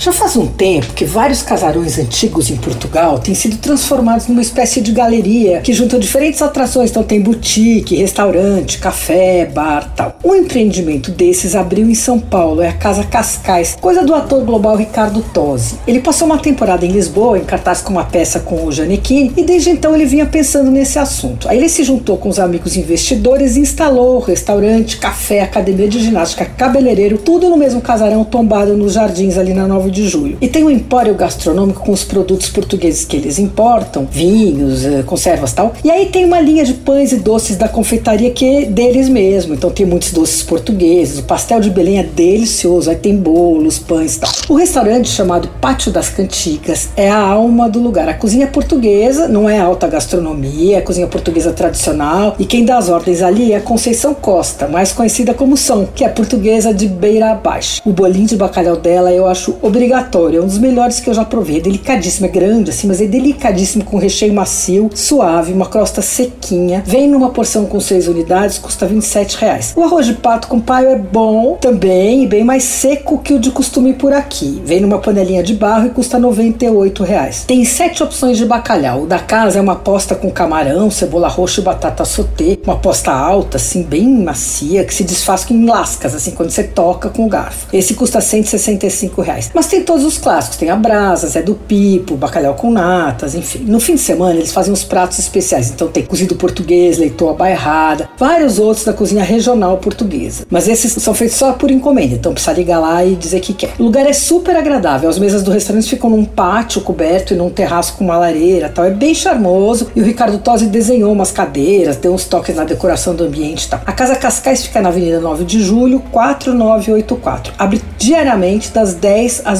Já faz um tempo que vários casarões antigos em Portugal têm sido transformados numa espécie de galeria que junta diferentes atrações. Então tem boutique, restaurante, café, bar tal. Um empreendimento desses abriu em São Paulo, é a Casa Cascais, coisa do ator global Ricardo Tosi. Ele passou uma temporada em Lisboa, em cartaz com uma peça com o Janequine, e desde então ele vinha pensando nesse assunto. Aí ele se juntou com os amigos investidores e instalou restaurante, café, academia de ginástica, cabeleireiro, tudo no mesmo casarão tombado nos jardins ali na Nova de julho. E tem um empório gastronômico com os produtos portugueses que eles importam, vinhos, eh, conservas tal. E aí tem uma linha de pães e doces da confeitaria que é deles mesmo. Então tem muitos doces portugueses, o pastel de Belém é delicioso, aí tem bolos, pães tal. O restaurante chamado Pátio das Cantigas é a alma do lugar. A cozinha portuguesa não é alta gastronomia, é cozinha portuguesa tradicional. E quem dá as ordens ali é a Conceição Costa, mais conhecida como São, que é portuguesa de beira abaixo. O bolinho de bacalhau dela eu acho obrigatório obrigatório. É um dos melhores que eu já provei. É delicadíssimo, é grande assim, mas é delicadíssimo com recheio macio, suave, uma crosta sequinha. Vem numa porção com seis unidades, custa 27 reais. O arroz de pato com paio é bom também e bem mais seco que o de costume por aqui. Vem numa panelinha de barro e custa 98 reais. Tem sete opções de bacalhau. O da casa é uma posta com camarão, cebola roxa e batata sauté. Uma posta alta, assim, bem macia, que se desfaz em lascas, assim, quando você toca com o garfo. Esse custa 165 reais. Mas tem todos os clássicos, tem a brasa, Zé do Pipo, bacalhau com natas, enfim. No fim de semana eles fazem uns pratos especiais, então tem cozido português, leitoa bairrada, vários outros da cozinha regional portuguesa. Mas esses são feitos só por encomenda, então precisa ligar lá e dizer que quer. O lugar é super agradável, as mesas do restaurante ficam num pátio coberto e num terraço com uma lareira tal, é bem charmoso e o Ricardo Tosi desenhou umas cadeiras, deu uns toques na decoração do ambiente tal. A Casa Cascais fica na Avenida 9 de Julho, 4984. Abre diariamente das 10 às